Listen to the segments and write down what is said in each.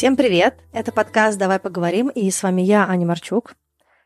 Всем привет! Это подкаст «Давай поговорим» и с вами я, Аня Марчук.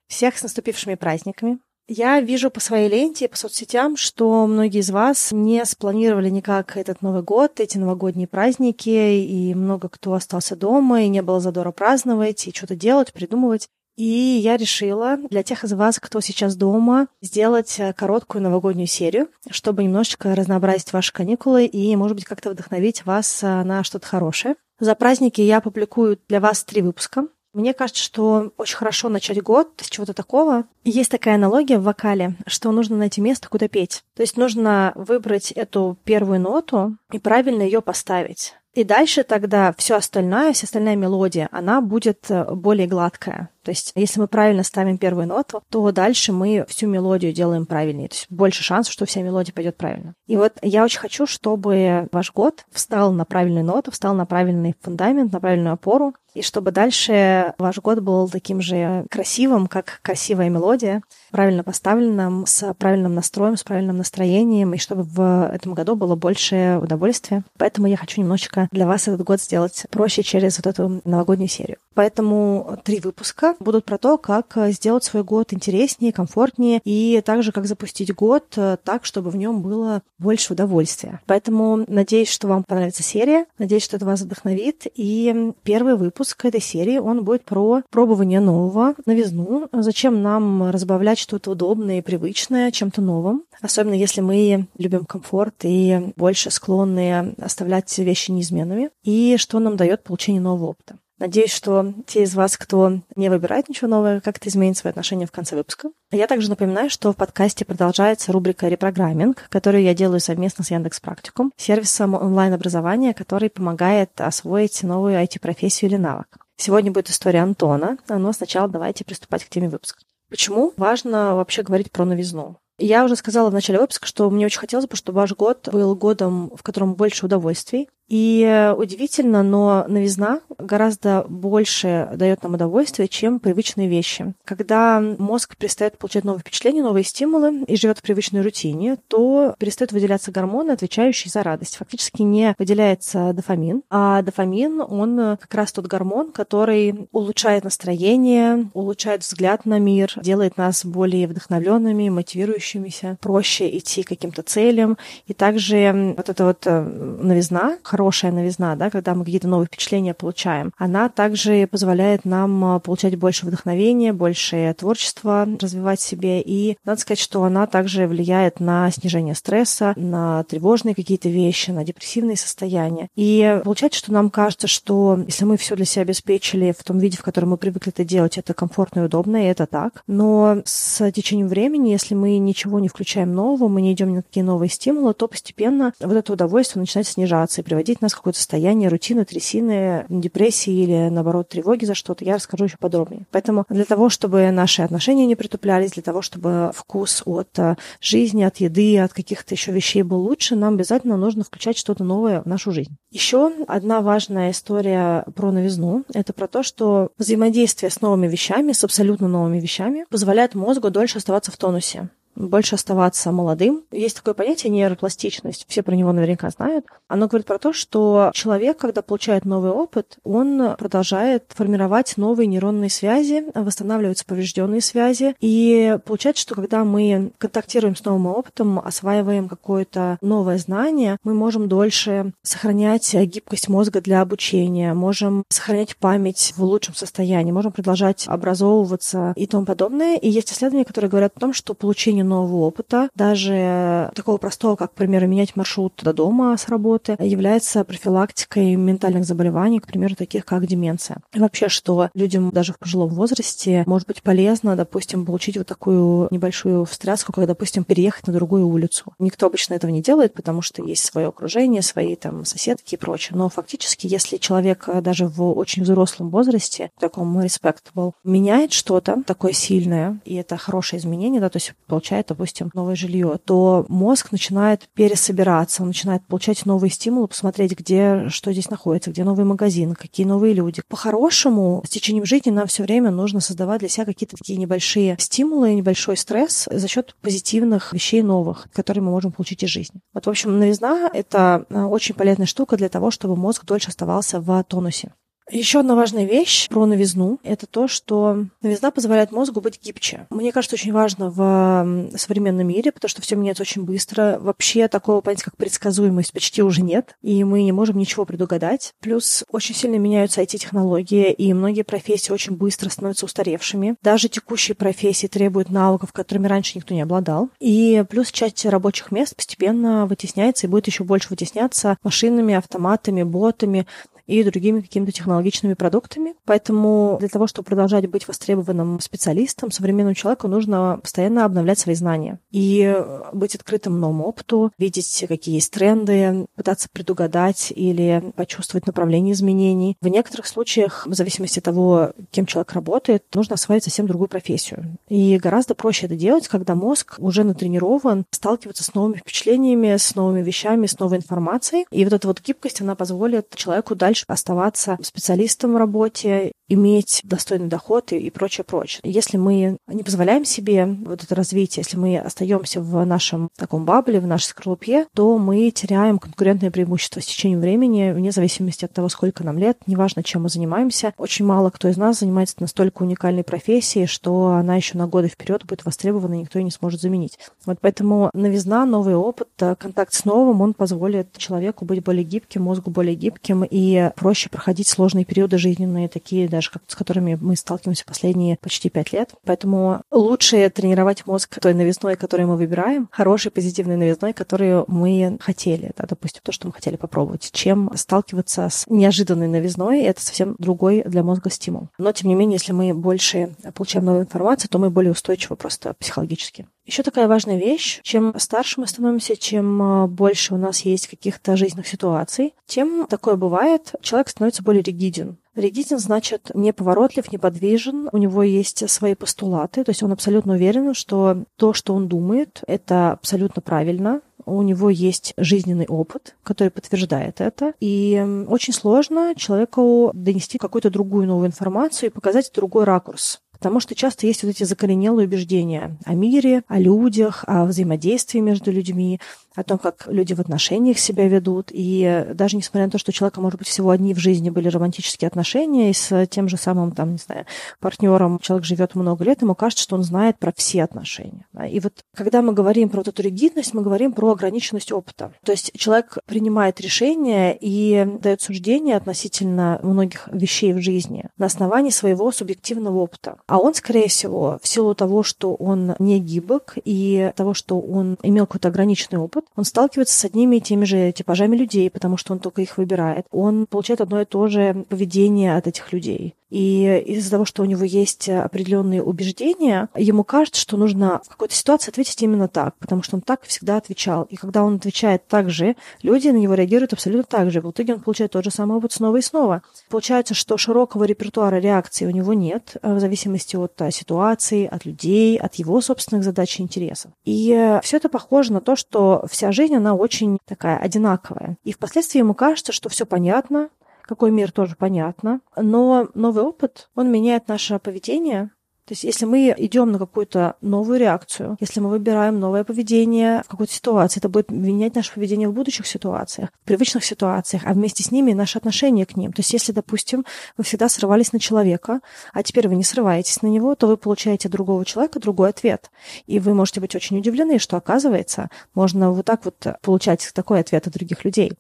Всех с наступившими праздниками. Я вижу по своей ленте и по соцсетям, что многие из вас не спланировали никак этот Новый год, эти новогодние праздники, и много кто остался дома, и не было задора праздновать, и что-то делать, придумывать. И я решила для тех из вас, кто сейчас дома, сделать э, короткую новогоднюю серию, чтобы немножечко разнообразить ваши каникулы и, может быть, как-то вдохновить вас э, на что-то хорошее. За праздники я публикую для вас три выпуска. Мне кажется, что очень хорошо начать год с чего-то такого. есть такая аналогия в вокале, что нужно найти место, куда петь. То есть нужно выбрать эту первую ноту и правильно ее поставить. И дальше тогда все остальное, вся остальная мелодия, она будет э, более гладкая. То есть, если мы правильно ставим первую ноту, то дальше мы всю мелодию делаем правильнее. То есть больше шансов, что вся мелодия пойдет правильно. И вот я очень хочу, чтобы ваш год встал на правильную ноту, встал на правильный фундамент, на правильную опору, и чтобы дальше ваш год был таким же красивым, как красивая мелодия, правильно поставленным, с правильным настроем, с правильным настроением, и чтобы в этом году было больше удовольствия. Поэтому я хочу немножечко для вас этот год сделать проще через вот эту новогоднюю серию. Поэтому три выпуска будут про то, как сделать свой год интереснее, комфортнее, и также как запустить год так, чтобы в нем было больше удовольствия. Поэтому надеюсь, что вам понравится серия, надеюсь, что это вас вдохновит. И первый выпуск этой серии, он будет про пробование нового, новизну. Зачем нам разбавлять что-то удобное и привычное чем-то новым, особенно если мы любим комфорт и больше склонны оставлять вещи неизменными, и что нам дает получение нового опыта. Надеюсь, что те из вас, кто не выбирает ничего нового, как-то изменит свои отношения в конце выпуска. Я также напоминаю, что в подкасте продолжается рубрика «Репрограмминг», которую я делаю совместно с Яндекс Практикум, сервисом онлайн-образования, который помогает освоить новую IT-профессию или навык. Сегодня будет история Антона, но сначала давайте приступать к теме выпуска. Почему важно вообще говорить про новизну? Я уже сказала в начале выпуска, что мне очень хотелось бы, чтобы ваш год был годом, в котором больше удовольствий, и удивительно, но новизна гораздо больше дает нам удовольствие, чем привычные вещи. Когда мозг перестает получать новые впечатления, новые стимулы и живет в привычной рутине, то перестают выделяться гормоны, отвечающие за радость. Фактически не выделяется дофамин, а дофамин, он как раз тот гормон, который улучшает настроение, улучшает взгляд на мир, делает нас более вдохновленными, мотивирующимися, проще идти к каким-то целям. И также вот эта вот э, новизна, хорошая новизна, да, когда мы какие-то новые впечатления получаем, она также позволяет нам а, получать больше вдохновения, больше творчества, развивать себе. И надо сказать, что она также влияет на снижение стресса, на тревожные какие-то вещи, на депрессивные состояния. И получается, что нам кажется, что если мы все для себя обеспечили в том виде, в котором мы привыкли это делать, это комфортно и удобно, и это так. Но с течением времени, если мы ничего не включаем нового, мы не идем ни на какие новые стимулы, то постепенно вот это удовольствие начинает снижаться и приводить приводить нас в какое-то состояние рутины, трясины, депрессии или, наоборот, тревоги за что-то, я расскажу еще подробнее. Поэтому для того, чтобы наши отношения не притуплялись, для того, чтобы вкус от э, жизни, от еды, от каких-то еще вещей был лучше, нам обязательно нужно включать что-то новое в нашу жизнь. Еще одна важная история про новизну – это про то, что взаимодействие с новыми вещами, с абсолютно новыми вещами, позволяет мозгу дольше оставаться в тонусе больше оставаться молодым. Есть такое понятие нейропластичность, все про него наверняка знают. Оно говорит про то, что человек, когда получает новый опыт, он продолжает формировать новые нейронные связи, восстанавливаются поврежденные связи. И получается, что когда мы контактируем с новым опытом, осваиваем какое-то новое знание, мы можем дольше сохранять гибкость мозга для обучения, можем сохранять память в лучшем состоянии, можем продолжать образовываться и тому подобное. И есть исследования, которые говорят о том, что получение нового опыта, даже такого простого, как, к примеру, менять маршрут до дома с работы, является профилактикой ментальных заболеваний, к примеру, таких как деменция. И вообще, что людям даже в пожилом возрасте может быть полезно, допустим, получить вот такую небольшую встряску, как, допустим, переехать на другую улицу. Никто обычно этого не делает, потому что есть свое окружение, свои там соседки и прочее. Но фактически, если человек даже в очень взрослом возрасте, в таком respectable, меняет что-то такое сильное, и это хорошее изменение, да, то есть получается получает, допустим, новое жилье, то мозг начинает пересобираться, он начинает получать новые стимулы, посмотреть, где что здесь находится, где новый магазин, какие новые люди. По-хорошему, с течением жизни нам все время нужно создавать для себя какие-то такие небольшие стимулы, небольшой стресс за счет позитивных вещей новых, которые мы можем получить из жизни. Вот, в общем, новизна — это э, очень полезная штука для того, чтобы мозг дольше оставался в тонусе. Еще одна важная вещь про новизну — это то, что новизна позволяет мозгу быть гибче. Мне кажется, очень важно в современном мире, потому что все меняется очень быстро. Вообще такого понятия, как предсказуемость, почти уже нет, и мы не можем ничего предугадать. Плюс очень сильно меняются IT-технологии, и многие профессии очень быстро становятся устаревшими. Даже текущие профессии требуют навыков, которыми раньше никто не обладал. И плюс часть рабочих мест постепенно вытесняется и будет еще больше вытесняться машинами, автоматами, ботами, и другими какими-то технологичными продуктами. Поэтому для того, чтобы продолжать быть востребованным специалистом, современному человеку нужно постоянно обновлять свои знания и быть открытым новому опыту, видеть, какие есть тренды, пытаться предугадать или почувствовать направление изменений. В некоторых случаях, в зависимости от того, кем человек работает, нужно осваивать совсем другую профессию. И гораздо проще это делать, когда мозг уже натренирован сталкиваться с новыми впечатлениями, с новыми вещами, с новой информацией. И вот эта вот гибкость, она позволит человеку дальше дальше оставаться специалистом в работе, иметь достойный доход и, и прочее, прочее. Если мы не позволяем себе вот это развитие, если мы остаемся в нашем таком бабле, в нашей скорлупе, то мы теряем конкурентное преимущество с течением времени, вне зависимости от того, сколько нам лет, неважно, чем мы занимаемся. Очень мало кто из нас занимается настолько уникальной профессией, что она еще на годы вперед будет востребована, и никто ее не сможет заменить. Вот поэтому новизна, новый опыт, контакт с новым, он позволит человеку быть более гибким, мозгу более гибким и проще проходить сложные периоды жизненные, такие даже, как, с которыми мы сталкиваемся последние почти пять лет. Поэтому лучше тренировать мозг той новизной, которую мы выбираем, хорошей позитивной новизной, которую мы хотели, да, допустим, то, что мы хотели попробовать, чем сталкиваться с неожиданной новизной, это совсем другой для мозга стимул. Но, тем не менее, если мы больше получаем новую информацию, то мы более устойчивы просто психологически. Еще такая важная вещь, чем старше мы становимся, чем а, больше у нас есть каких-то жизненных ситуаций, тем такое бывает, человек становится более ригиден. Ригиден значит неповоротлив, неподвижен, у него есть свои постулаты, то есть он абсолютно уверен, что то, что он думает, это абсолютно правильно, у него есть жизненный опыт, который подтверждает это. И очень сложно человеку донести какую-то другую новую информацию и показать другой ракурс. Потому что часто есть вот эти закоренелые убеждения о мире, о людях, о взаимодействии между людьми, о том, как люди в отношениях себя ведут. И даже несмотря на то, что у человека, может быть, всего одни в жизни были романтические отношения, и с тем же самым, там, не знаю, партнером человек живет много лет, ему кажется, что он знает про все отношения. И вот когда мы говорим про вот эту ригидность, мы говорим про ограниченность опыта. То есть человек принимает решение и дает суждение относительно многих вещей в жизни на основании своего субъективного опыта. А он, скорее всего, в силу того, что он не гибок и того, что он имел какой-то ограниченный опыт, он сталкивается с одними и теми же типажами людей, потому что он только их выбирает. Он получает одно и то же поведение от этих людей. И из-за того, что у него есть определенные убеждения, ему кажется, что нужно в какой-то ситуации ответить именно так, потому что он так всегда отвечал. И когда он отвечает так же, люди на него реагируют абсолютно так же. В итоге он получает тот же самый опыт снова и снова. Получается, что широкого репертуара реакции у него нет, э, в зависимости от э, ситуации, от людей, от его собственных задач и интересов. И э, все это похоже на то, что вся жизнь, она очень такая одинаковая. И впоследствии ему кажется, что все понятно, какой мир тоже понятно. Но новый опыт, он меняет наше поведение, то есть если мы идем на какую-то новую реакцию, если мы выбираем новое поведение в какой-то ситуации, это будет менять наше поведение в будущих ситуациях, в привычных ситуациях, а вместе с ними наше отношение к ним. То есть если, допустим, вы всегда срывались на человека, а теперь вы не срываетесь на него, то вы получаете другого человека другой ответ. И вы можете быть очень удивлены, что, оказывается, можно вот так вот получать такой ответ от других людей.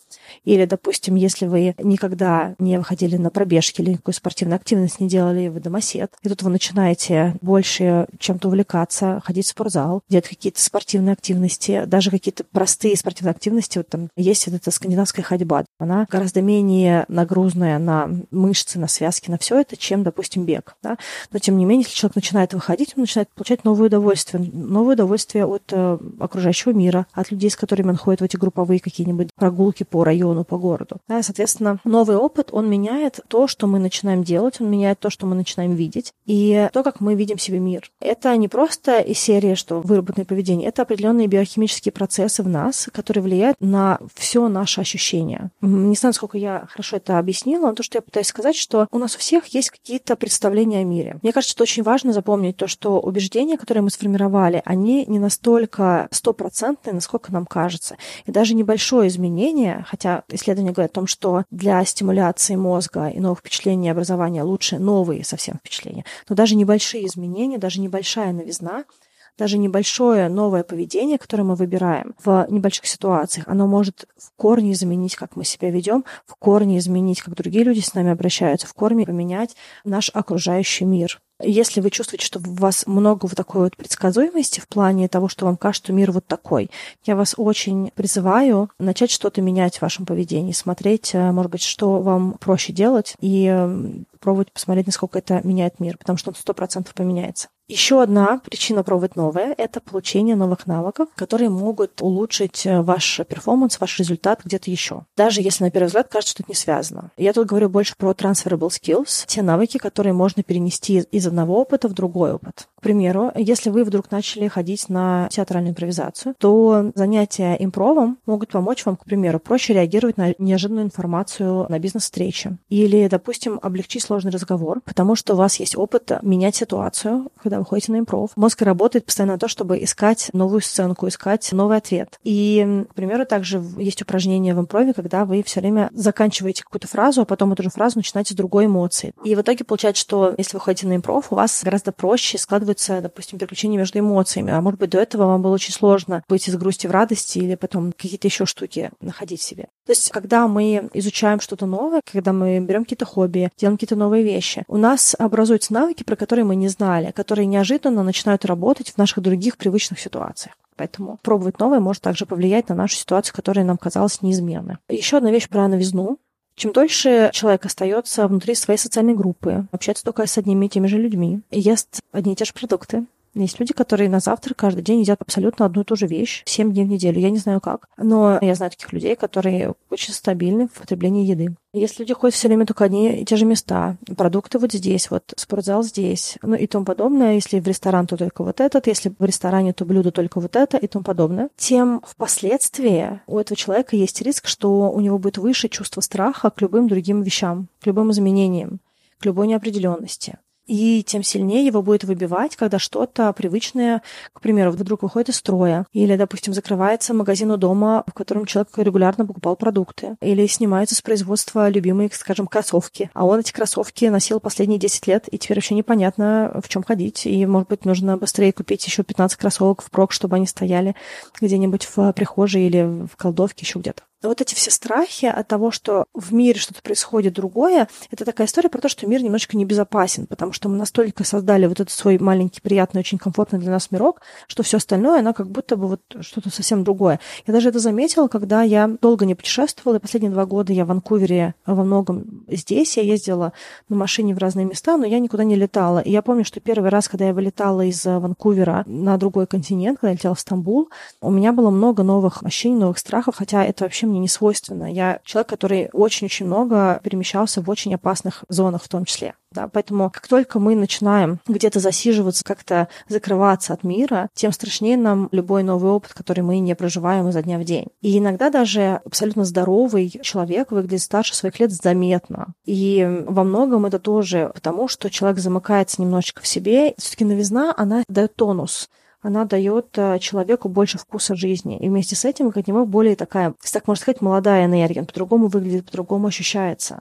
Или, допустим, если вы никогда не выходили на пробежки или никакую спортивную активность не делали, вы домосед, и тут вы начинаете можете больше чем-то увлекаться, ходить в спортзал, делать какие-то спортивные активности, даже какие-то простые спортивные активности. Вот там есть вот эта скандинавская ходьба. Она гораздо менее нагрузная на мышцы, на связки, на все это, чем, допустим, бег. Да? Но, тем не менее, если человек начинает выходить, он начинает получать новое удовольствие. Новое удовольствие от э, окружающего мира, от людей, с которыми он ходит в эти групповые какие-нибудь прогулки по району, по городу. Да? Соответственно, новый опыт, он меняет то, что мы начинаем делать, он меняет то, что мы начинаем видеть. И то, как мы видим себе мир. Это не просто из серии, что выработанное поведение, это определенные биохимические процессы в нас, которые влияют на все наше ощущение. Не знаю, сколько я хорошо это объяснила, но то, что я пытаюсь сказать, что у нас у всех есть какие-то представления о мире. Мне кажется, что очень важно запомнить то, что убеждения, которые мы сформировали, они не настолько стопроцентные, насколько нам кажется. И даже небольшое изменение, хотя исследования говорят о том, что для стимуляции мозга и новых впечатлений образования лучше новые совсем впечатления, но даже небольшие изменения, даже небольшая новизна даже небольшое новое поведение, которое мы выбираем в небольших ситуациях, оно может в корне изменить, как мы себя ведем, в корне изменить, как другие люди с нами обращаются, в корне поменять наш окружающий мир. Если вы чувствуете, что у вас много вот такой вот предсказуемости в плане того, что вам кажется, что мир вот такой, я вас очень призываю начать что-то менять в вашем поведении, смотреть, э, может быть, что вам проще делать, и эм, пробовать посмотреть, насколько это меняет мир, потому что он сто процентов поменяется. Еще одна причина пробовать новое – это получение новых навыков, которые могут улучшить э, ваш перформанс, ваш результат где-то еще. Даже если на первый взгляд кажется, что это не связано. Я тут говорю больше про transferable skills, те навыки, которые можно перенести из одного опыта в другой опыт. Примеру, если вы вдруг начали ходить на театральную импровизацию, то занятия импровом могут помочь вам, к примеру, проще реагировать на неожиданную информацию на бизнес-встрече. Или, допустим, облегчить сложный разговор, потому что у вас есть опыт менять ситуацию, когда вы ходите на импров. Мозг работает постоянно на то, чтобы искать новую сценку, искать новый ответ. И, к примеру, также есть упражнение в импрове, когда вы все время заканчиваете какую-то фразу, а потом эту же фразу начинаете с другой эмоции. И в итоге получается, что если вы ходите на импров, у вас гораздо проще складывается, допустим, переключение между эмоциями. А может быть, до этого вам было очень сложно быть из грусти в радости или потом какие-то еще штуки находить в себе. То есть, когда мы изучаем что-то новое, когда мы берем какие-то хобби, делаем какие-то новые вещи, у нас образуются навыки, про которые мы не знали, которые неожиданно начинают работать в наших других привычных ситуациях. Поэтому пробовать новое может также повлиять на нашу ситуацию, которая нам казалась неизменной. Еще одна вещь про новизну. Чем дольше человек остается внутри своей социальной группы, общается только с одними и теми же людьми, ест одни и те же продукты, есть люди, которые на завтрак каждый день едят абсолютно одну и ту же вещь, 7 дней в неделю. Я не знаю как, но я знаю таких людей, которые очень стабильны в потреблении еды. Если люди ходят все время только одни и те же места, продукты вот здесь, вот спортзал здесь, ну и тому подобное, если в ресторан, то только вот этот, если в ресторане, то блюдо только вот это и тому подобное, тем впоследствии у этого человека есть риск, что у него будет выше чувство страха к любым другим вещам, к любым изменениям, к любой неопределенности и тем сильнее его будет выбивать, когда что-то привычное, к примеру, вдруг выходит из строя, или, допустим, закрывается магазин у дома, в котором человек регулярно покупал продукты, или снимаются с производства любимые, скажем, кроссовки, а он эти кроссовки носил последние 10 лет, и теперь вообще непонятно, в чем ходить, и, может быть, нужно быстрее купить еще 15 кроссовок в прок, чтобы они стояли где-нибудь в прихожей или в кладовке, еще где-то вот эти все страхи от того, что в мире что-то происходит другое, это такая история про то, что мир немножечко небезопасен, потому что мы настолько создали вот этот свой маленький, приятный, очень комфортный для нас мирок, что все остальное, оно как будто бы вот что-то совсем другое. Я даже это заметила, когда я долго не путешествовала, и последние два года я в Ванкувере во многом здесь, я ездила на машине в разные места, но я никуда не летала. И я помню, что первый раз, когда я вылетала из Ванкувера на другой континент, когда я летела в Стамбул, у меня было много новых ощущений, новых страхов, хотя это вообще мне не свойственно. Я человек, который очень-очень много перемещался в очень опасных зонах в том числе. Да, поэтому как только мы начинаем где-то засиживаться, как-то закрываться от мира, тем страшнее нам любой новый опыт, который мы не проживаем изо дня в день. И иногда даже абсолютно здоровый человек выглядит старше своих лет заметно. И во многом это тоже потому, что человек замыкается немножечко в себе. Все-таки новизна, она дает тонус она дает э, человеку больше вкуса жизни. И вместе с этим от него более такая, так можно сказать, молодая энергия. По-другому выглядит, по-другому ощущается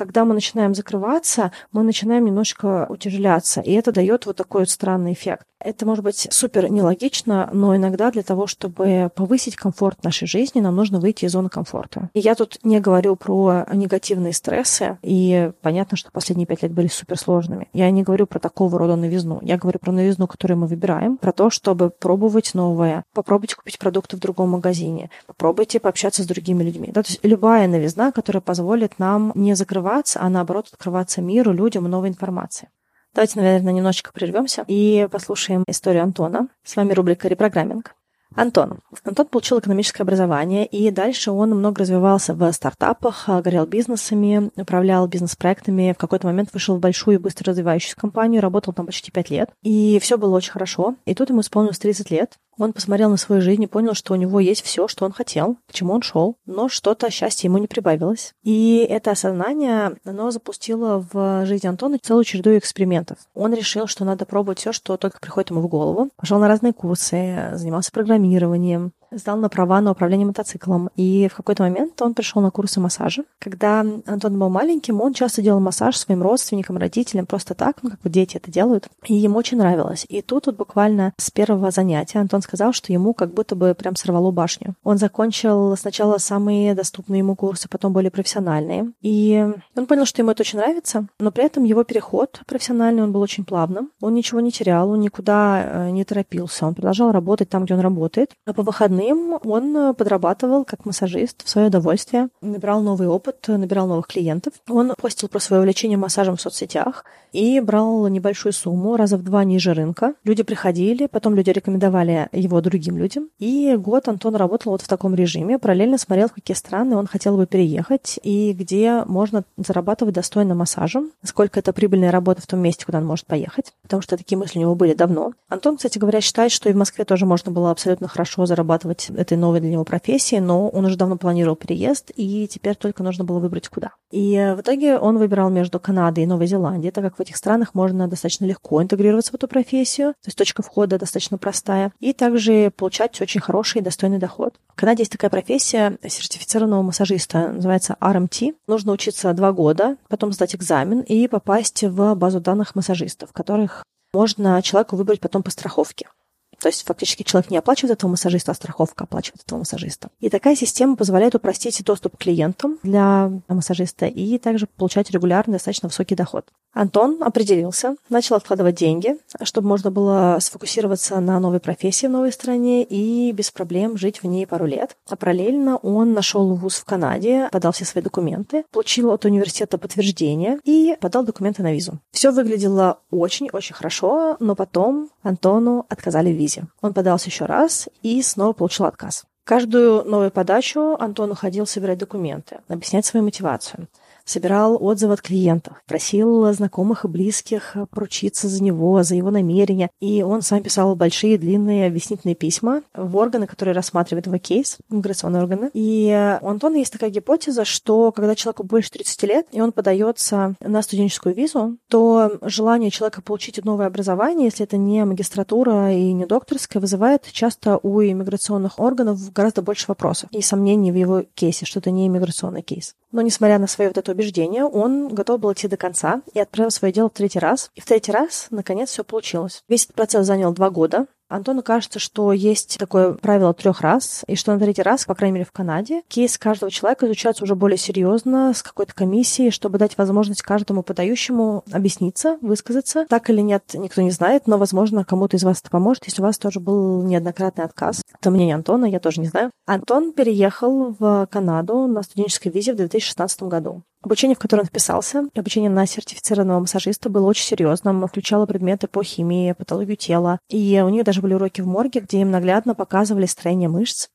когда мы начинаем закрываться, мы начинаем немножко утяжеляться, и это дает вот такой вот странный эффект. Это может быть супер нелогично, но иногда для того, чтобы повысить комфорт нашей жизни, нам нужно выйти из зоны комфорта. И я тут не говорю про негативные стрессы, и понятно, что последние пять лет были суперсложными. Я не говорю про такого рода новизну. Я говорю про новизну, которую мы выбираем, про то, чтобы пробовать новое, попробуйте купить продукты в другом магазине, попробуйте пообщаться с другими людьми. Да, то есть любая новизна, которая позволит нам не закрываться, а наоборот открываться миру, людям новой информации. Давайте, наверное, немножечко прервемся и послушаем историю Антона. С вами рубрика «Репрограмминг». Антон. Антон получил экономическое образование, и дальше он много развивался в стартапах, а, горел бизнесами, управлял бизнес-проектами. В какой-то момент вышел в большую и быстро развивающуюся компанию, работал там почти пять лет, и все было очень хорошо. И тут ему исполнилось 30 лет, он посмотрел на свою жизнь и понял, что у него есть все, что он хотел, к чему он шел, но что-то счастья ему не прибавилось. И это осознание, оно запустило в жизнь Антона целую череду экспериментов. Он решил, что надо пробовать все, что только приходит ему в голову. Пошел на разные курсы, занимался программированием, сдал на права на управление мотоциклом. И в какой-то момент он пришел на курсы массажа. Когда Антон был маленьким, он часто делал массаж своим родственникам, родителям, просто так, ну, как вот дети это делают. И ему очень нравилось. И тут вот буквально с первого занятия Антон сказал, что ему как будто бы прям сорвало башню. Он закончил сначала самые доступные ему курсы, потом более профессиональные. И он понял, что ему это очень нравится, но при этом его переход профессиональный, он был очень плавным. Он ничего не терял, он никуда э, не торопился. Он продолжал работать там, где он работает. А по выходным выходным он э, подрабатывал как массажист в свое удовольствие, набирал новый опыт, набирал новых клиентов. Он постил про свое увлечение массажем в соцсетях и брал небольшую сумму, раза в два ниже рынка. Люди приходили, потом люди рекомендовали его другим людям. И год Антон работал вот в таком режиме, параллельно смотрел, в какие страны он хотел бы переехать и где можно зарабатывать достойно массажем, сколько это прибыльная работа в том месте, куда он может поехать, потому что такие мысли у него были давно. Антон, кстати говоря, считает, что и в Москве тоже можно было абсолютно хорошо зарабатывать зарабатывать этой новой для него профессии, но он уже давно планировал переезд, и теперь только нужно было выбрать куда. И в итоге он выбирал между Канадой и Новой Зеландией, так как в этих странах можно достаточно легко интегрироваться в эту профессию, то есть точка входа достаточно простая, и также получать очень хороший и достойный доход. В Канаде есть такая профессия сертифицированного массажиста, называется RMT. Нужно учиться два года, потом сдать экзамен и попасть в базу данных массажистов, которых можно человеку выбрать потом по страховке. То есть фактически человек не оплачивает этого массажиста, а страховка оплачивает этого массажиста. И такая система позволяет упростить доступ к клиентам для массажиста и также получать регулярный достаточно высокий доход. Антон определился, начал откладывать деньги, чтобы можно было сфокусироваться на новой профессии в новой стране и без проблем жить в ней пару лет. А параллельно он нашел вуз в Канаде, подал все свои документы, получил от университета подтверждение и подал документы на визу. Все выглядело очень-очень хорошо, но потом Антону отказали в визе визе. Он подался еще раз и снова получил отказ. Каждую новую подачу Антон уходил собирать документы, объяснять свою мотивацию собирал отзывы от клиентов, просил знакомых и близких поручиться за него, за его намерения. И он сам писал большие, длинные объяснительные письма в органы, которые рассматривают его кейс, миграционные органы. И у Антона есть такая гипотеза, что когда человеку больше 30 лет, и он подается на студенческую визу, то желание человека получить новое образование, если это не магистратура и не докторская, вызывает часто у иммиграционных органов гораздо больше вопросов и сомнений в его кейсе, что это не иммиграционный кейс. Но несмотря на свое вот это убеждение, он готов был идти до конца и отправил свое дело в третий раз. И в третий раз, наконец, все получилось. Весь этот процесс занял два года. Антону кажется, что есть такое правило трех раз, и что на третий раз, по крайней мере в Канаде, кейс каждого человека изучается уже более серьезно, с какой-то комиссией, чтобы дать возможность каждому подающему объясниться, высказаться. Так или нет, никто не знает, но, возможно, кому-то из вас это поможет, если у вас тоже был неоднократный отказ. Это мнение Антона, я тоже не знаю. Антон переехал в Канаду на студенческой визе в 2016 году. Обучение, в которое он вписался, обучение на сертифицированного массажиста было очень серьезным, включало предметы по химии, патологию тела. И у них даже были уроки в морге, где им наглядно показывали строение мышц.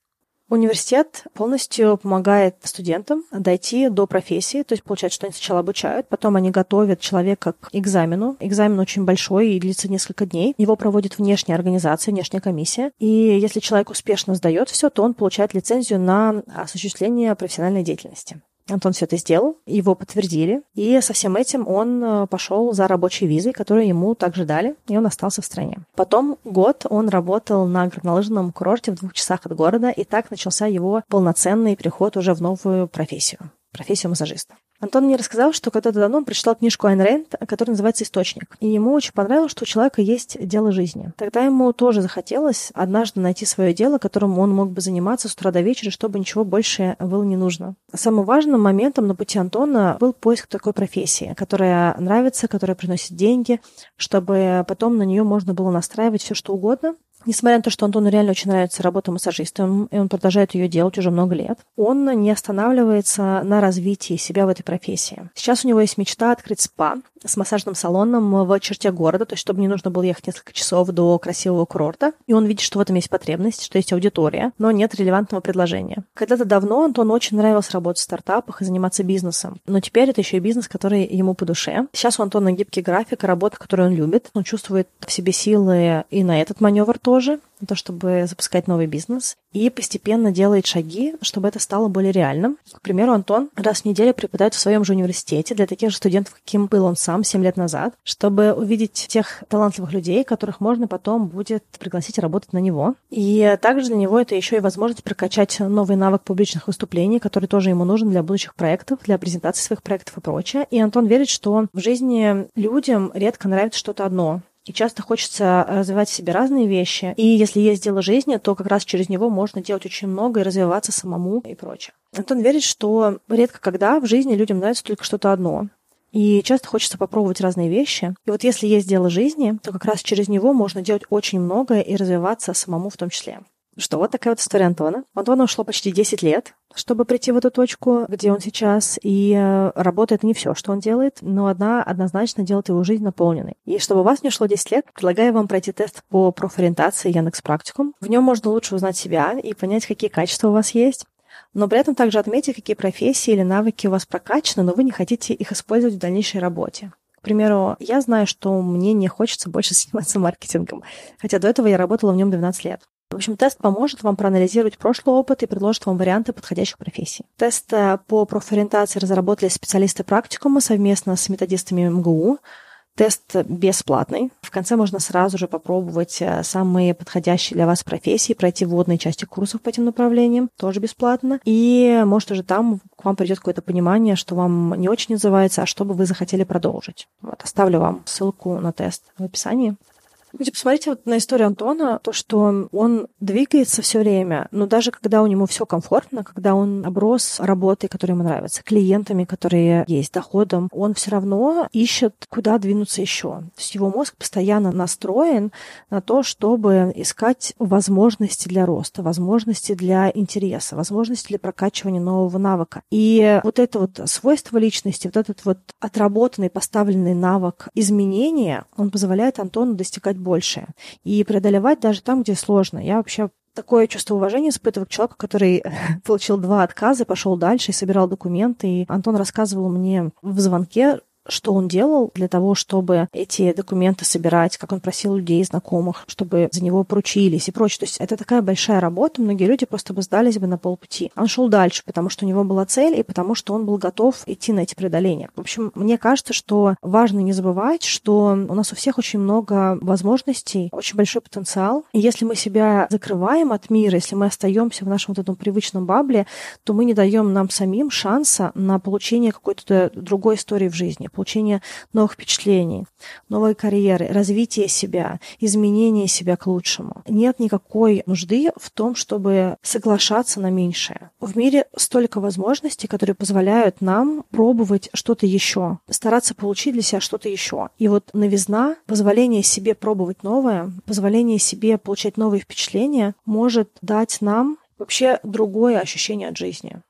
Университет полностью помогает студентам дойти до профессии, то есть получается, что они сначала обучают, потом они готовят человека к экзамену. Экзамен очень большой и длится несколько дней. Его проводит внешняя организация, внешняя комиссия. И если человек успешно сдает все, то он получает лицензию на осуществление профессиональной деятельности. Антон все это сделал, его подтвердили, и со всем этим он э, пошел за рабочей визой, которую ему также дали, и он остался в стране. Потом год он работал на горнолыжном курорте в двух часах от города, и так начался его полноценный переход уже в новую профессию профессию массажиста. Антон мне рассказал, что когда-то давно он прочитал книжку Айн Рэнд, которая называется «Источник». И ему очень понравилось, что у человека есть дело жизни. Тогда ему тоже захотелось однажды найти свое дело, которым он мог бы заниматься с утра до вечера, чтобы ничего больше было не нужно. Самым важным моментом на пути Антона был поиск такой профессии, которая нравится, которая приносит деньги, чтобы потом на нее можно было настраивать все что угодно, Несмотря на то, что Антону реально очень нравится работа массажистом, и он продолжает ее делать уже много лет, он не останавливается на развитии себя в этой профессии. Сейчас у него есть мечта открыть спа, с массажным салоном в черте города, то есть чтобы не нужно было ехать несколько часов до красивого курорта. И он видит, что в этом есть потребность, что есть аудитория, но нет релевантного предложения. Когда-то давно Антону очень нравилось работать в стартапах и заниматься бизнесом, но теперь это еще и бизнес, который ему по душе. Сейчас у Антона гибкий график работа, которую он любит. Он чувствует в себе силы и на этот маневр тоже на то, чтобы запускать новый бизнес, и постепенно делает шаги, чтобы это стало более реальным. К примеру, Антон раз в неделю преподает в своем же университете для таких же студентов, каким был он сам 7 лет назад, чтобы увидеть тех талантливых людей, которых можно потом будет пригласить работать на него. И также для него это еще и возможность прокачать новый навык публичных выступлений, который тоже ему нужен для будущих проектов, для презентации своих проектов и прочее. И Антон верит, что в жизни людям редко нравится что-то одно. И часто хочется развивать в себе разные вещи. И если есть дело жизни, то как раз через него можно делать очень много и развиваться самому и прочее. Антон верит, что редко когда в жизни людям нравится только что-то одно. И часто хочется попробовать разные вещи. И вот если есть дело жизни, то как раз через него можно делать очень многое и развиваться самому в том числе. Что вот такая вот история Антона. Антону ушло почти 10 лет, чтобы прийти в эту точку, где он сейчас. И э, работает не все, что он делает, но одна однозначно делает его жизнь наполненной. И чтобы у вас не ушло 10 лет, предлагаю вам пройти тест по профориентации Яндекс Практикум. В нем можно лучше узнать себя и понять, какие качества у вас есть. Но при этом также отметить, какие профессии или навыки у вас прокачаны, но вы не хотите их использовать в дальнейшей работе. К примеру, я знаю, что мне не хочется больше заниматься маркетингом, хотя до этого я работала в нем 12 лет. В общем, тест поможет вам проанализировать прошлый опыт и предложит вам варианты подходящих профессий. Тест э, по профориентации разработали специалисты практикума совместно с методистами МГУ. Тест бесплатный. В конце можно сразу же попробовать э, самые подходящие для вас профессии, пройти вводные части курсов по этим направлениям, тоже бесплатно. И может уже там к вам придет какое-то понимание, что вам не очень называется, а что бы вы захотели продолжить. Вот, оставлю вам ссылку на тест в описании. Видите, посмотрите вот на историю Антона, то, что он двигается все время, но даже когда у него все комфортно, когда он оброс работой, которая ему нравится, клиентами, которые есть, доходом, он все равно ищет, куда двинуться еще. То есть его мозг постоянно настроен на то, чтобы искать возможности для роста, возможности для интереса, возможности для прокачивания нового навыка. И вот это вот свойство личности, вот этот вот отработанный, поставленный навык изменения, он позволяет Антону достигать большее. И преодолевать даже там, где сложно. Я вообще такое чувство уважения испытываю к человеку, который получил два отказа, пошел дальше и собирал документы. И Антон рассказывал мне в звонке, что он делал для того, чтобы эти документы собирать, как он просил людей, знакомых, чтобы за него поручились и прочее. То есть это такая большая работа, многие люди просто бы сдались бы на полпути. Он шел дальше, потому что у него была цель и потому что он был готов идти на эти преодоления. В общем, мне кажется, что важно не забывать, что у нас у всех очень много возможностей, очень большой потенциал. И если мы себя закрываем от мира, если мы остаемся в нашем вот этом привычном бабле, то мы не даем нам самим шанса на получение какой-то другой истории в жизни получение новых впечатлений, новой карьеры, развитие себя, изменение себя к лучшему. Нет никакой нужды в том, чтобы соглашаться на меньшее. В мире столько возможностей, которые позволяют нам пробовать что-то еще, стараться получить для себя что-то еще. И вот новизна, позволение себе пробовать новое, позволение себе получать новые впечатления может дать нам вообще другое ощущение от жизни.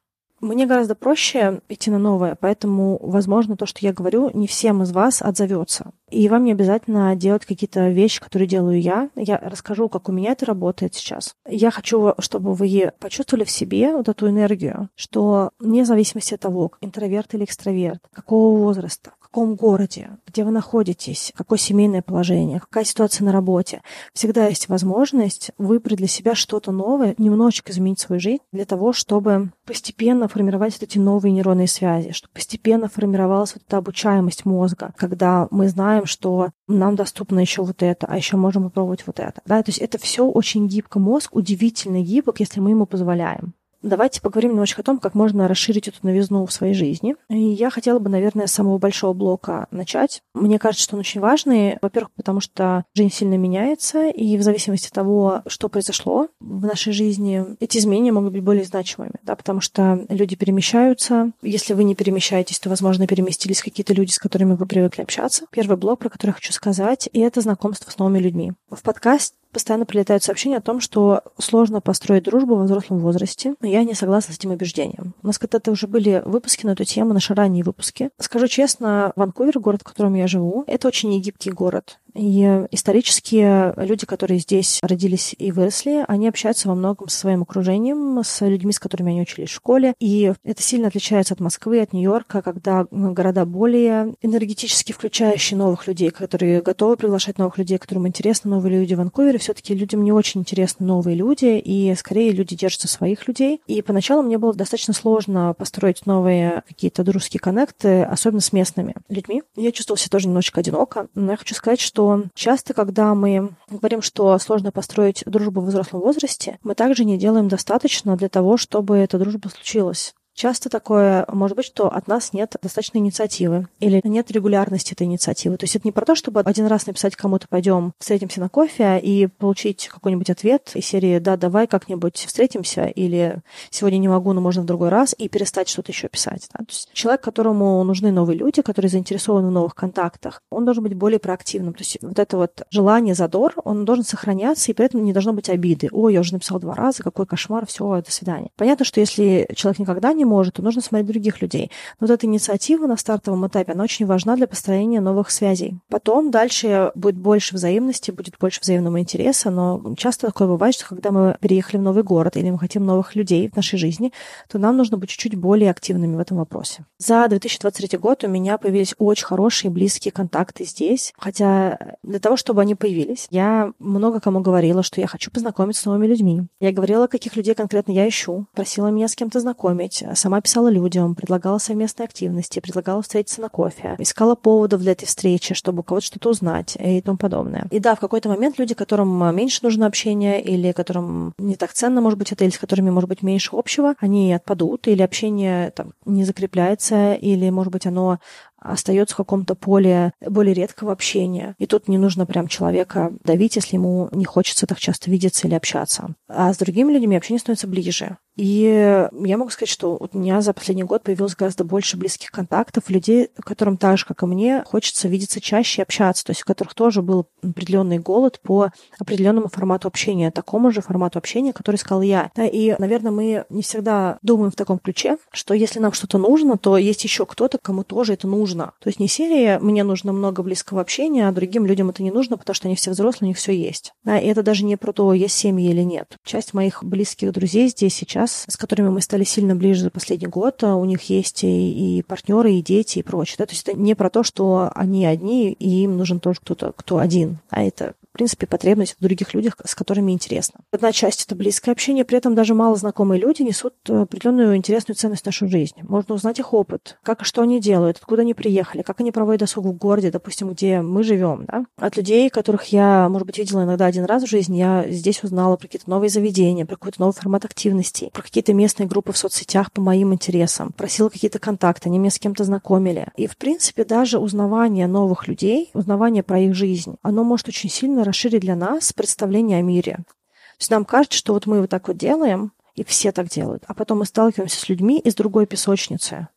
Мне гораздо проще идти на новое, поэтому, возможно, то, что я говорю, не всем из вас отзовется. И вам не обязательно делать какие-то вещи, которые делаю я. Я расскажу, как у меня это работает сейчас. Я хочу, чтобы вы почувствовали в себе вот эту энергию, что вне зависимости от того, интроверт или экстраверт, какого возраста, каком городе, где вы находитесь, какое семейное положение, какая ситуация на работе. Всегда есть возможность выбрать для себя что-то новое, немножечко изменить свою жизнь для того, чтобы постепенно формировать вот эти новые нейронные связи, чтобы постепенно формировалась вот эта обучаемость мозга, когда мы знаем, что нам доступно еще вот это, а еще можем попробовать вот это. Да? То есть это все очень гибко. Мозг удивительно гибок, если мы ему позволяем. Давайте поговорим немножечко о том, как можно расширить эту новизну в своей жизни. И я хотела бы, наверное, с самого большого блока начать. Мне кажется, что он очень важный. Во-первых, потому что жизнь сильно меняется, и в зависимости от того, что произошло в нашей жизни, эти изменения могут быть более значимыми, да, потому что люди перемещаются. Если вы не перемещаетесь, то, возможно, переместились какие-то люди, с которыми вы привыкли общаться. Первый блок, про который я хочу сказать, и это знакомство с новыми людьми. В подкасте постоянно прилетают сообщения о том, что сложно построить дружбу во взрослом возрасте. Я не согласна с этим убеждением. У нас когда-то уже были выпуски на эту тему, наши ранние выпуски. Скажу честно, Ванкувер, город, в котором я живу, это очень негибкий город. И исторически люди, которые здесь родились и выросли, они общаются во многом со своим окружением, с людьми, с которыми они учились в школе. И это сильно отличается от Москвы, от Нью-Йорка, когда города более энергетически включающие новых людей, которые готовы приглашать новых людей, которым интересны новые люди. В Ванкувере все-таки людям не очень интересны новые люди, и скорее люди держатся своих людей. И поначалу мне было достаточно сложно построить новые какие-то дружеские коннекты, особенно с местными людьми. Я чувствовала себя тоже немножечко одиноко, но я хочу сказать, что часто, когда мы говорим, что сложно построить дружбу в взрослом возрасте, мы также не делаем достаточно для того, чтобы эта дружба случилась. Часто такое может быть, что от нас нет достаточной инициативы или нет регулярности этой инициативы. То есть это не про то, чтобы один раз написать кому-то «пойдем встретимся на кофе» и получить какой-нибудь ответ из серии «да, давай как-нибудь встретимся» или «сегодня не могу, но можно в другой раз» и перестать что-то еще писать. Да? То есть человек, которому нужны новые люди, который заинтересован в новых контактах, он должен быть более проактивным. То есть вот это вот желание, задор, он должен сохраняться, и при этом не должно быть обиды. «Ой, я уже написал два раза, какой кошмар, все, до свидания». Понятно, что если человек никогда не может, то нужно смотреть других людей. Но вот эта инициатива на стартовом этапе, она очень важна для построения новых связей. Потом дальше будет больше взаимности, будет больше взаимного интереса, но часто такое бывает, что когда мы переехали в новый город или мы хотим новых людей в нашей жизни, то нам нужно быть чуть-чуть более активными в этом вопросе. За 2023 год у меня появились очень хорошие близкие контакты здесь, хотя для того, чтобы они появились, я много кому говорила, что я хочу познакомиться с новыми людьми. Я говорила, каких людей конкретно я ищу, просила меня с кем-то знакомить, сама писала людям, предлагала совместные активности, предлагала встретиться на кофе, искала поводов для этой встречи, чтобы у кого-то что-то узнать и тому подобное. И да, в какой-то момент люди, которым меньше нужно общение или которым не так ценно, может быть, это, или с которыми, может быть, меньше общего, они отпадут, или общение там не закрепляется, или, может быть, оно остается в каком-то поле более редкого общения. И тут не нужно прям человека давить, если ему не хочется так часто видеться или общаться. А с другими людьми общение становится ближе. И я могу сказать, что у меня за последний год появилось гораздо больше близких контактов, людей, которым так же, как и мне, хочется видеться чаще и общаться, то есть у которых тоже был определенный голод по определенному формату общения, такому же формату общения, который искал я. И, наверное, мы не всегда думаем в таком ключе, что если нам что-то нужно, то есть еще кто-то, кому тоже это нужно. То есть не серия «мне нужно много близкого общения», а другим людям это не нужно, потому что они все взрослые, у них все есть. Да, и это даже не про то, есть семьи или нет. Часть моих близких друзей здесь сейчас с которыми мы стали сильно ближе за последний год, а у них есть и, и партнеры, и дети, и прочее. Да? То есть это не про то, что они одни, и им нужен тоже кто-то, кто один. А это принципе, потребность в других людях, с которыми интересно. Одна часть — это близкое общение, при этом даже мало знакомые люди несут определенную интересную ценность в нашу жизнь. Можно узнать их опыт, как и что они делают, откуда они приехали, как они проводят досуг в городе, допустим, где мы живем. Да? От людей, которых я, может быть, видела иногда один раз в жизни, я здесь узнала про какие-то новые заведения, про какой-то новый формат активностей, про какие-то местные группы в соцсетях по моим интересам, просила какие-то контакты, они меня с кем-то знакомили. И, в принципе, даже узнавание новых людей, узнавание про их жизнь, оно может очень сильно расширить для нас представление о мире. То есть нам кажется, что вот мы вот так вот делаем, и все так делают, а потом мы сталкиваемся с людьми из другой песочницы.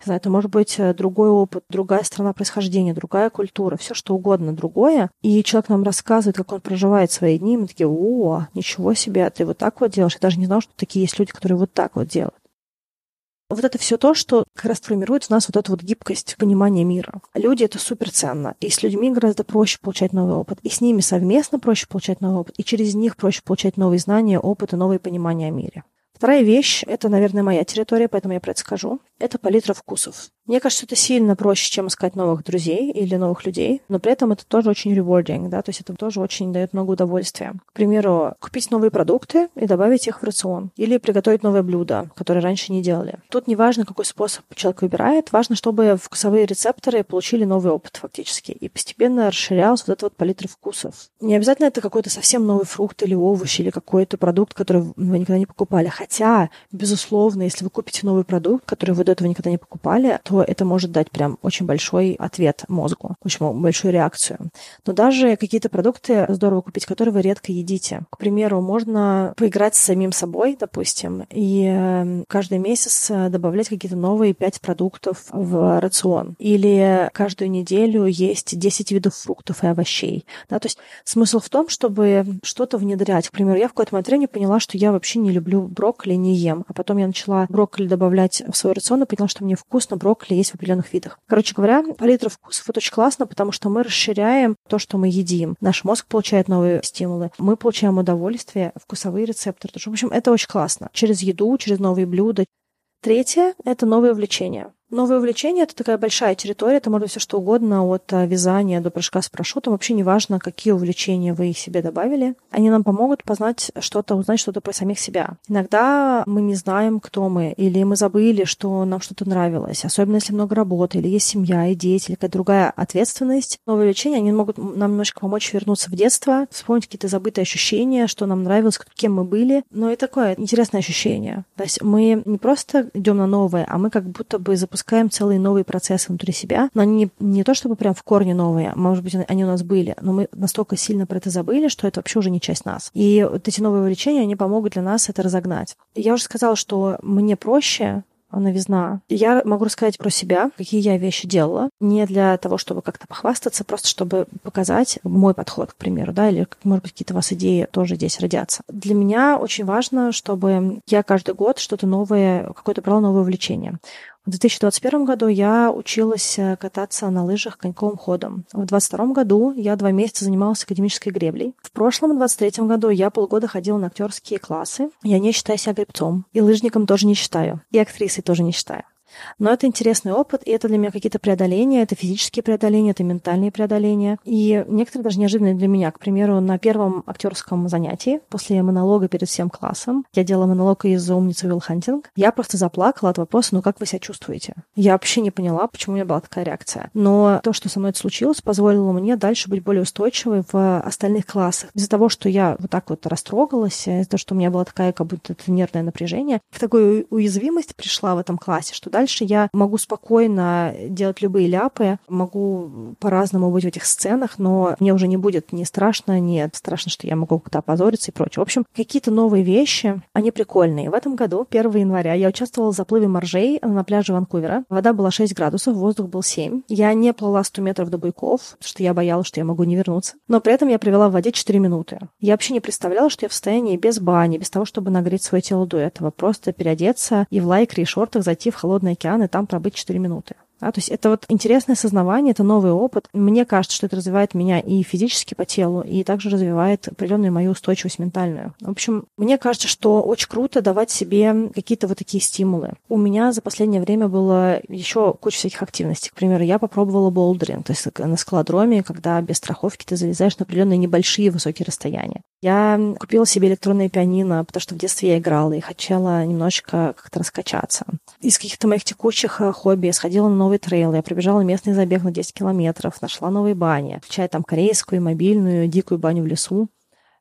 Не знаю, это может быть э, другой опыт, другая страна происхождения, другая культура, все что угодно другое. И человек нам рассказывает, как он проживает свои дни, и мы такие, о, ничего себе, ты вот так вот делаешь. Я даже не знал, что такие есть люди, которые вот так вот делают. Вот это все то, что как раз формирует у нас вот эту вот гибкость понимания мира. Люди — это суперценно. И с людьми гораздо проще получать новый опыт. И с ними совместно проще получать новый опыт. И через них проще получать новые знания, опыт и новые понимания о мире. Вторая вещь — это, наверное, моя территория, поэтому я про это скажу. Это палитра вкусов. Мне кажется, это сильно проще, чем искать новых друзей или новых людей, но при этом это тоже очень rewarding, да, то есть это тоже очень дает много удовольствия. К примеру, купить новые продукты и добавить их в рацион, или приготовить новое блюдо, которое раньше не делали. Тут не важно, какой способ человек выбирает, важно, чтобы вкусовые рецепторы получили новый опыт фактически, и постепенно расширялась вот эта вот палитра вкусов. Не обязательно это какой-то совсем новый фрукт или овощ, или какой-то продукт, который вы никогда не покупали, Хотя, безусловно, если вы купите новый продукт, который вы до этого никогда не покупали, то это может дать прям очень большой ответ мозгу, очень большую реакцию. Но даже какие-то продукты здорово купить, которые вы редко едите. К примеру, можно поиграть с самим собой, допустим, и эм, каждый месяц э, добавлять какие-то новые пять продуктов в рацион. Или каждую неделю есть 10 видов фруктов и овощей. Да, то есть смысл в том, чтобы что-то внедрять. К примеру, я в какой-то момент времени поняла, что я вообще не люблю брокколи, не ем. А потом я начала брокколи добавлять в свой рацион и поняла, что мне вкусно брокколи есть в определенных видах. Короче говоря, палитра вкусов — это очень классно, потому что мы расширяем то, что мы едим. Наш мозг получает новые стимулы. Мы получаем удовольствие, вкусовые рецепторы. В общем, это очень классно. Через еду, через новые блюда. Третье — это новые увлечения. Новое увлечение — это такая большая территория, это быть все что угодно, от а, вязания до прыжка с парашютом. Вообще не важно, какие увлечения вы себе добавили. Они нам помогут познать что-то, узнать что-то про самих себя. Иногда мы не знаем, кто мы, или мы забыли, что нам что-то нравилось, особенно если много работы, или есть семья и дети, или какая-то другая ответственность. Новые увлечения, они могут нам немножко помочь вернуться в детство, вспомнить какие-то забытые ощущения, что нам нравилось, кем мы были. Но это такое интересное ощущение. То есть мы не просто идем на новое, а мы как будто бы запускаем запускаем целые новые процессы внутри себя, но они не, не то чтобы прям в корне новые, а может быть, они у нас были, но мы настолько сильно про это забыли, что это вообще уже не часть нас. И вот эти новые увлечения, они помогут для нас это разогнать. Я уже сказала, что мне проще новизна. Я могу рассказать про себя, какие я вещи делала. Не для того, чтобы как-то похвастаться, просто чтобы показать мой подход, к примеру, да, или, может быть, какие-то у вас идеи тоже здесь родятся. Для меня очень важно, чтобы я каждый год что-то новое, какое-то брала новое увлечение. В 2021 году я училась э, кататься на лыжах коньковым ходом. В 2022 году я два месяца занималась академической греблей. В прошлом, в 2023 году, я полгода ходила на актерские классы. Я не считаю себя гребцом. И лыжником тоже не считаю. И актрисой тоже не считаю. Но это интересный опыт, и это для меня какие-то преодоления, это физические преодоления, это ментальные преодоления. И некоторые даже неожиданные для меня. К примеру, на первом актерском занятии, после монолога перед всем классом, я делала монолог из «Умницы Уилл Хантинг», я просто заплакала от вопроса, ну как вы себя чувствуете? Я вообще не поняла, почему у меня была такая реакция. Но то, что со мной это случилось, позволило мне дальше быть более устойчивой в остальных классах. Из-за того, что я вот так вот растрогалась, из-за того, что у меня была такая как будто это нервное напряжение, в такую уязвимость пришла в этом классе, что дальше дальше я могу спокойно делать любые ляпы, могу по-разному быть в этих сценах, но мне уже не будет ни страшно, ни страшно, что я могу как-то опозориться и прочее. В общем, какие-то новые вещи, они прикольные. В этом году, 1 января, я участвовала в заплыве моржей на пляже Ванкувера. Вода была 6 градусов, воздух был 7. Я не плыла 100 метров до буйков, потому что я боялась, что я могу не вернуться. Но при этом я провела в воде 4 минуты. Я вообще не представляла, что я в состоянии без бани, без того, чтобы нагреть свое тело до этого, просто переодеться и в лайкре и шортах зайти в холодный океан и там пробыть 4 минуты. Да, то есть это вот интересное сознавание, это новый опыт. Мне кажется, что это развивает меня и физически по телу, и также развивает определенную мою устойчивость ментальную. В общем, мне кажется, что очень круто давать себе какие-то вот такие стимулы. У меня за последнее время было еще куча всяких активностей. К примеру, я попробовала болдеринг, то есть на скалодроме, когда без страховки ты залезаешь на определенные небольшие высокие расстояния. Я купила себе электронное пианино, потому что в детстве я играла и хотела немножечко как-то раскачаться. Из каких-то моих текущих э, хобби я сходила на новый трейл, я пробежала местный забег на 10 километров, нашла новые бани, включая там корейскую, мобильную, дикую баню в лесу.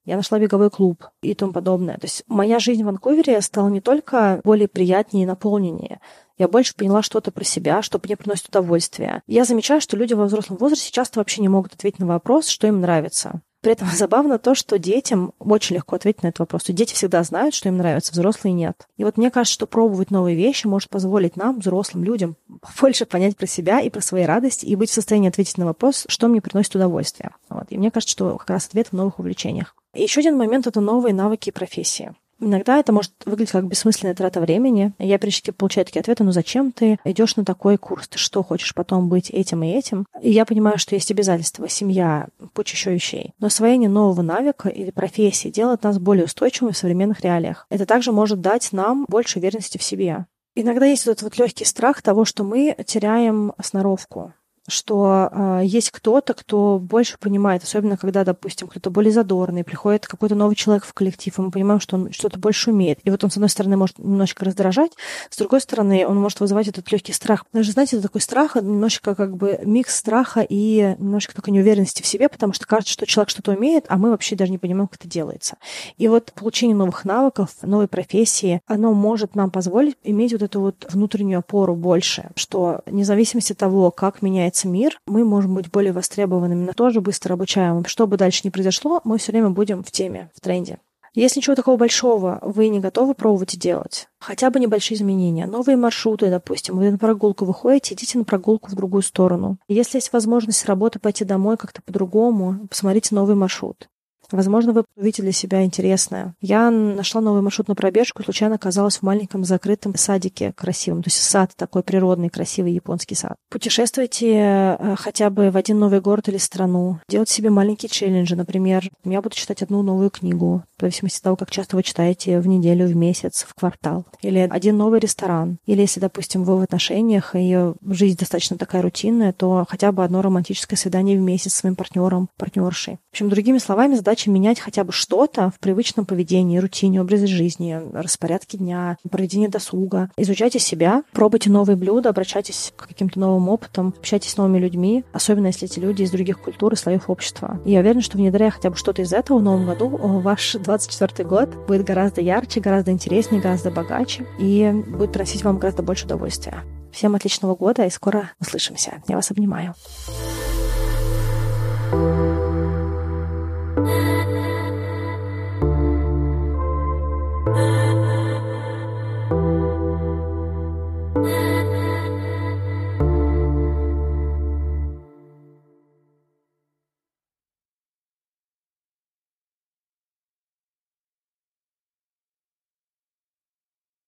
Я нашла беговой клуб и тому подобное. То есть моя жизнь в Ванкувере стала не только более приятнее и наполненнее, я больше поняла что-то про себя, что мне приносит удовольствие. Я замечаю, что люди во взрослом возрасте часто вообще не могут ответить на вопрос, что им нравится. При этом забавно то, что детям очень легко ответить на этот вопрос. Дети всегда знают, что им нравится, взрослые нет. И вот мне кажется, что пробовать новые вещи может позволить нам, взрослым людям, больше понять про себя и про свои радости и быть в состоянии ответить на вопрос, что мне приносит удовольствие. Вот. И мне кажется, что как раз ответ в новых увлечениях. Еще один момент — это новые навыки и профессии. Иногда это может выглядеть как бессмысленная трата времени. Я периодически получаю такие ответы, ну зачем ты идешь на такой курс? Ты что, хочешь потом быть этим и этим? И я понимаю, что есть обязательства, семья, куча еще вещей. Но освоение нового навыка или профессии делает нас более устойчивыми в современных реалиях. Это также может дать нам больше уверенности в себе. Иногда есть вот этот вот легкий страх того, что мы теряем сноровку что э, есть кто-то, кто больше понимает, особенно когда, допустим, кто-то более задорный, приходит какой-то новый человек в коллектив, и мы понимаем, что он что-то больше умеет. И вот он, с одной стороны, может немножечко раздражать, с другой стороны, он может вызывать этот легкий страх. Даже, знаете, это такой страх, немножечко как бы микс страха и немножечко только неуверенности в себе, потому что кажется, что человек что-то умеет, а мы вообще даже не понимаем, как это делается. И вот получение новых навыков, новой профессии, оно может нам позволить иметь вот эту вот внутреннюю опору больше, что вне зависимости от того, как меняется мир, мы можем быть более востребованными, но тоже быстро обучаемым. Что бы дальше ни произошло, мы все время будем в теме, в тренде. Если ничего такого большого вы не готовы пробовать и делать, хотя бы небольшие изменения, новые маршруты, допустим, вы на прогулку выходите, идите на прогулку в другую сторону. Если есть возможность с работы пойти домой как-то по-другому, посмотрите новый маршрут. Возможно, вы увидите для себя интересное. Я нашла новый маршрут на пробежку, случайно оказалась в маленьком закрытом садике красивом. То есть сад такой природный, красивый японский сад. Путешествуйте э, хотя бы в один новый город или страну. Делайте себе маленькие челленджи. Например, я буду читать одну новую книгу, в зависимости от того, как часто вы читаете в неделю, в месяц, в квартал. Или один новый ресторан. Или если, допустим, вы в отношениях, и жизнь достаточно такая рутинная, то хотя бы одно романтическое свидание в месяц с своим партнером, партнершей. В общем, другими словами, задача задача менять хотя бы что-то в привычном поведении, рутине, образе жизни, распорядке дня, проведении досуга. Изучайте себя, пробуйте новые блюда, обращайтесь к каким-то новым опытам, общайтесь с новыми людьми, особенно если эти люди из других культур и слоев общества. И я уверена, что внедряя хотя бы что-то из этого в новом году, ваш 24 год будет гораздо ярче, гораздо интереснее, гораздо богаче и будет приносить вам гораздо больше удовольствия. Всем отличного года и скоро услышимся. Я вас обнимаю.